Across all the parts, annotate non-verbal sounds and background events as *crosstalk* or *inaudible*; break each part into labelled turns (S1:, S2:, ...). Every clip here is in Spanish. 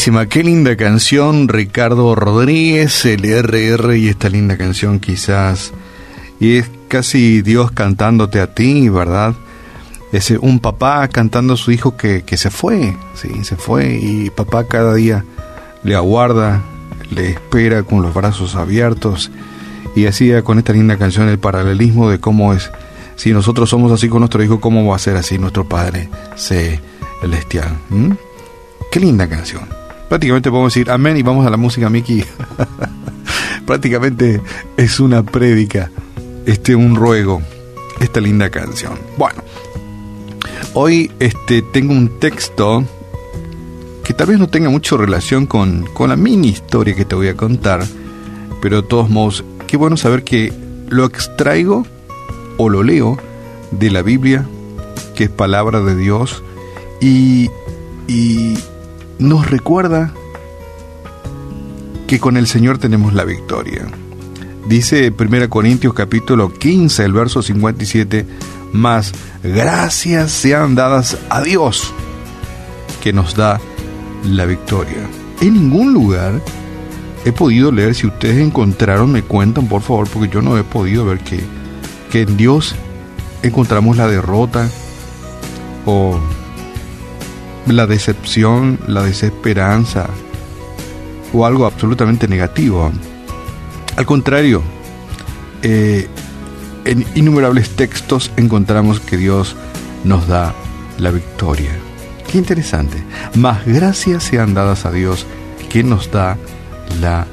S1: Buenísima, qué linda canción, Ricardo Rodríguez, el RR y esta linda canción quizás, y es casi Dios cantándote a ti, ¿verdad? Es un papá cantando a su hijo que, que se fue, sí, se fue, y papá cada día le aguarda, le espera con los brazos abiertos, y así con esta linda canción el paralelismo de cómo es, si nosotros somos así con nuestro hijo, ¿cómo va a ser así nuestro Padre Celestial? Qué linda canción. Prácticamente podemos decir amén y vamos a la música, Miki. *laughs* Prácticamente es una prédica, este un ruego, esta linda canción. Bueno, hoy este tengo un texto que tal vez no tenga mucho relación con, con la mini historia que te voy a contar, pero de todos modos, qué bueno saber que lo extraigo o lo leo de la Biblia, que es palabra de Dios, y, y nos recuerda que con el Señor tenemos la victoria. Dice 1 Corintios capítulo 15, el verso 57, más gracias sean dadas a Dios que nos da la victoria. En ningún lugar he podido leer, si ustedes encontraron, me cuentan por favor, porque yo no he podido ver que, que en Dios encontramos la derrota o la decepción, la desesperanza o algo absolutamente negativo. Al contrario, eh, en innumerables textos encontramos que Dios nos da la victoria. Qué interesante. Más gracias sean dadas a Dios que nos da la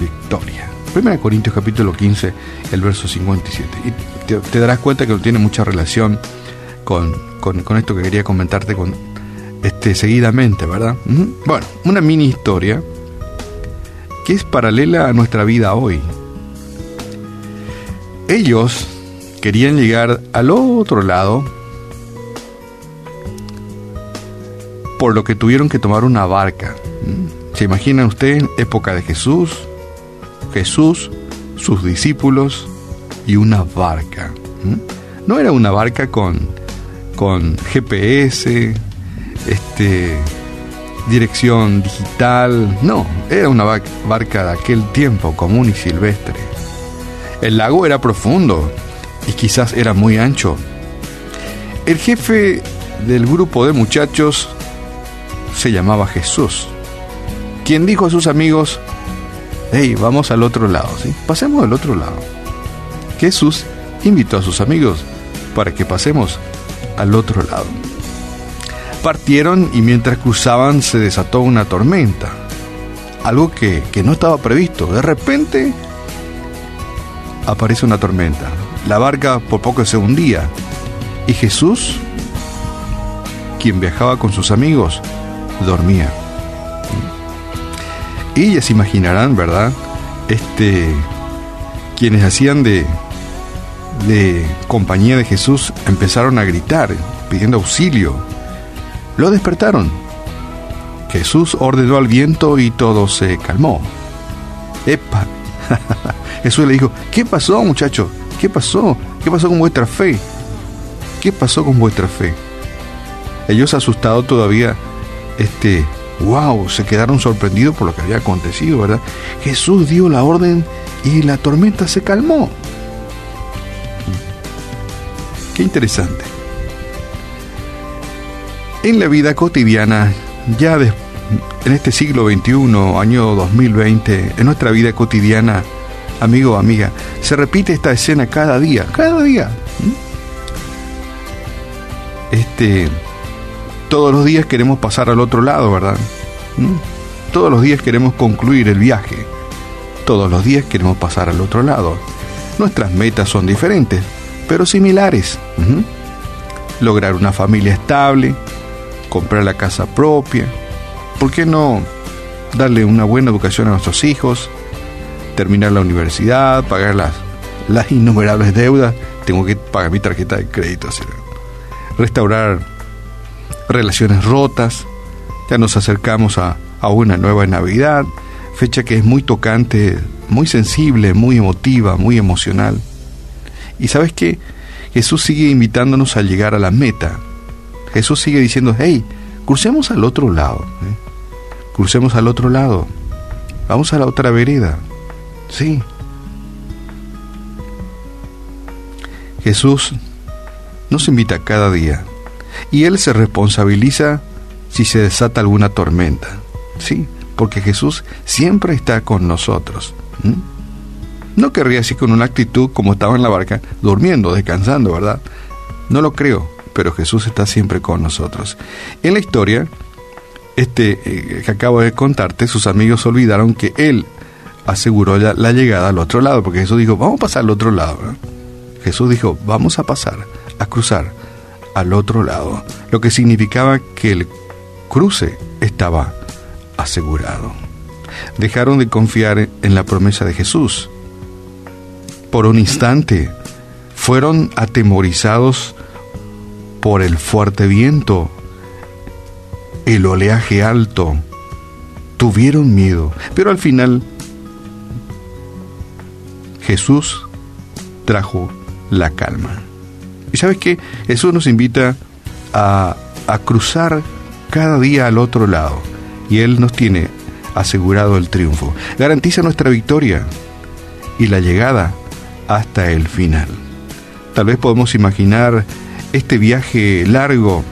S1: victoria. 1 Corintios capítulo 15, el verso 57. Y te, darás cuenta que no tiene mucha relación con, con, con esto que quería comentarte con este, seguidamente, ¿verdad? Bueno, una mini historia que es paralela a nuestra vida hoy. Ellos querían llegar al otro lado, por lo que tuvieron que tomar una barca. ¿Se imaginan ustedes época de Jesús? Jesús, sus discípulos y una barca. No era una barca con, con GPS, este, dirección digital, no, era una barca de aquel tiempo común y silvestre. El lago era profundo y quizás era muy ancho. El jefe del grupo de muchachos se llamaba Jesús, quien dijo a sus amigos, hey, vamos al otro lado, ¿sí? pasemos al otro lado. Jesús invitó a sus amigos para que pasemos al otro lado. Partieron y mientras cruzaban se desató una tormenta. Algo que, no estaba previsto. De repente aparece una tormenta. La barca por poco se hundía. Y Jesús, quien viajaba con sus amigos, dormía. Ellas imaginarán, ¿verdad? Este, quienes hacían de, de compañía de Jesús empezaron a gritar, pidiendo auxilio. Lo despertaron. Jesús ordenó al viento y todo se calmó. ¡Epa! *laughs* Jesús le dijo, ¿qué pasó muchachos? ¿Qué pasó? ¿Qué pasó con vuestra fe? ¿Qué pasó con vuestra fe? Ellos asustados todavía, este, wow, se quedaron sorprendidos por lo que había acontecido, ¿verdad? Jesús dio la orden y la tormenta se calmó. Qué interesante en la vida cotidiana, ya en este siglo XXI, año 2020, en nuestra vida cotidiana, amigo o amiga, se repite esta escena cada día, cada día. Este, todos los días queremos pasar al otro lado, ¿verdad? Todos los días queremos concluir el viaje. Todos los días queremos pasar al otro lado. Nuestras metas son diferentes, pero similares. Lograr una familia estable, comprar la casa propia? ¿Por qué no darle una buena educación a nuestros hijos? Terminar la universidad, pagar las, las *laughs* innumerables deudas. Tengo que pagar mi tarjeta de crédito. Restaurar relaciones rotas. Ya nos acercamos a, a una nueva Navidad, fecha que es muy tocante, muy sensible, muy emotiva, muy emocional. Y sabes qué? Jesús sigue invitándonos a llegar a la meta, Jesús sigue diciendo, hey, crucemos al otro lado. ¿eh? crucemos al otro lado. Vamos a la otra vereda. Sí. Jesús nos invita cada día y Él se responsabiliza si se desata alguna tormenta. Sí, porque Jesús siempre está con nosotros. No querría así con una actitud como estaba en la barca, durmiendo, descansando, ¿verdad? No lo creo, pero Jesús está siempre con nosotros. En la historia, este eh, que acabo de contarte, sus amigos olvidaron que él aseguró la, la, llegada al otro lado, porque Jesús dijo, vamos a pasar al otro lado. Jesús dijo, vamos a pasar, a cruzar al otro lado, lo que significaba que el cruce estaba asegurado. Dejaron de confiar en la promesa de Jesús. Por un instante fueron atemorizados por el fuerte viento, el oleaje alto. Tuvieron miedo, pero al final Jesús trajo la calma. Y sabes qué? Jesús nos invita a, a cruzar cada día al otro lado. Y Él nos tiene asegurado el triunfo. Garantiza nuestra victoria y la llegada hasta el final. Tal vez podemos imaginar este viaje largo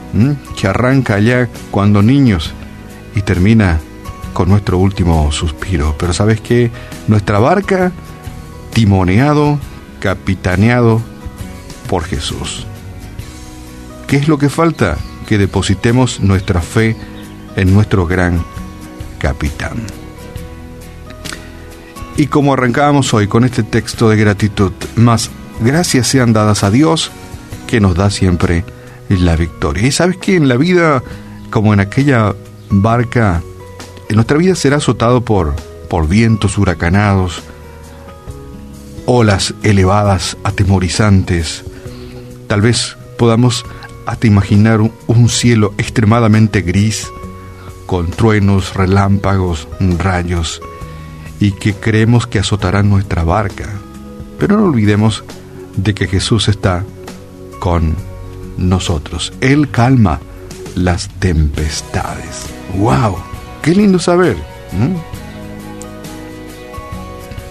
S1: que arranca allá cuando niños y termina con nuestro último suspiro. Pero sabes que nuestra barca, timoneado, capitaneado por Jesús. ¿Qué es lo que falta? Que depositemos nuestra fe en nuestro gran capitán. Y como arrancábamos hoy con este texto de gratitud, más gracias sean dadas a Dios que nos da siempre la victoria. Y sabes que en la vida, como en aquella barca, en nuestra vida será azotado por, por vientos huracanados, olas elevadas, atemorizantes. Tal vez podamos hasta imaginar un, cielo extremadamente gris, con truenos, relámpagos, rayos, y que creemos que azotarán nuestra barca. Pero no olvidemos de que Jesús está con nosotros. Él calma las tempestades. ¡Wow! ¡Qué lindo saber!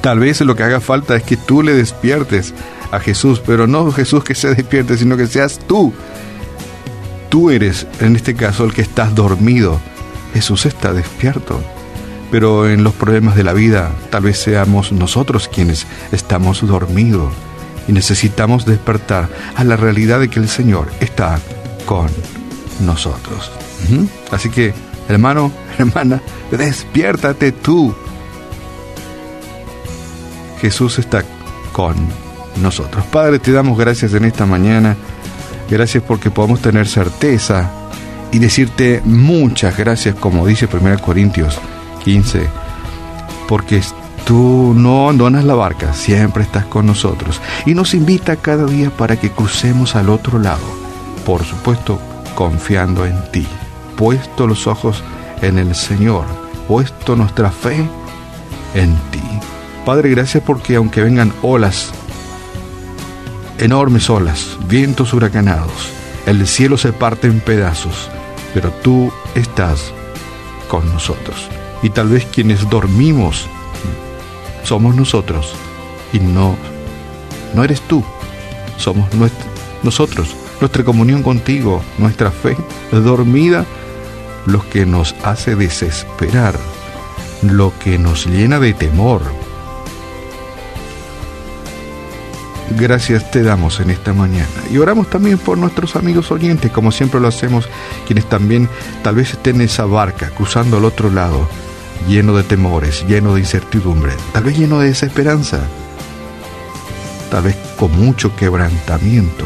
S1: Tal vez lo que haga falta es que tú le despiertes a Jesús, pero no Jesús que se despierte, sino que seas tú. Tú eres, en este caso, el que estás dormido. Jesús está despierto. Pero en los problemas de la vida, tal vez seamos nosotros quienes estamos dormidos y necesitamos despertar a la realidad de que el Señor está con nosotros. Así que, hermano, *laughs* hermana, despiértate tú Jesús está con nosotros. Padre, te damos gracias en esta mañana. Gracias porque podemos tener certeza y decirte muchas gracias, como dice 1 Corintios 15, porque tú no abandonas la barca, siempre estás con nosotros y nos invita cada día para que crucemos al otro lado, por supuesto confiando en ti, puesto los ojos en el Señor, puesto nuestra fe en ti. Padre, gracias porque aunque vengan olas, enormes olas, vientos huracanados, el cielo se parte en pedazos, pero tú estás con nosotros. Y tal vez quienes dormimos somos nosotros y no, no eres tú, somos nosotros, nuestra comunión contigo, nuestra fe dormida, lo que nos hace desesperar, lo que nos llena de temor, gracias te damos en esta mañana. Y oramos también por nuestros amigos oyentes, como siempre lo hacemos, quienes también tal vez estén en esa barca, cruzando al otro lado, lleno de temores, lleno de incertidumbre, tal vez lleno de desesperanza, tal vez con mucho quebrantamiento,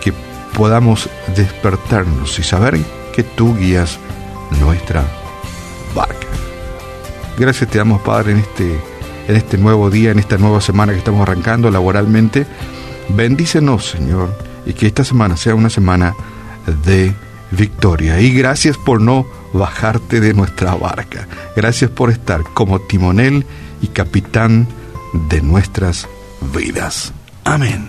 S1: que podamos despertarnos y saber que tú guías nuestra barca. Gracias te damos, Padre, en este en este nuevo día, en esta nueva semana que estamos arrancando laboralmente. Bendícenos, Señor, y que esta semana sea una semana de victoria. Y gracias por no bajarte de nuestra barca. Gracias por estar como timonel y capitán de nuestras vidas. Amén.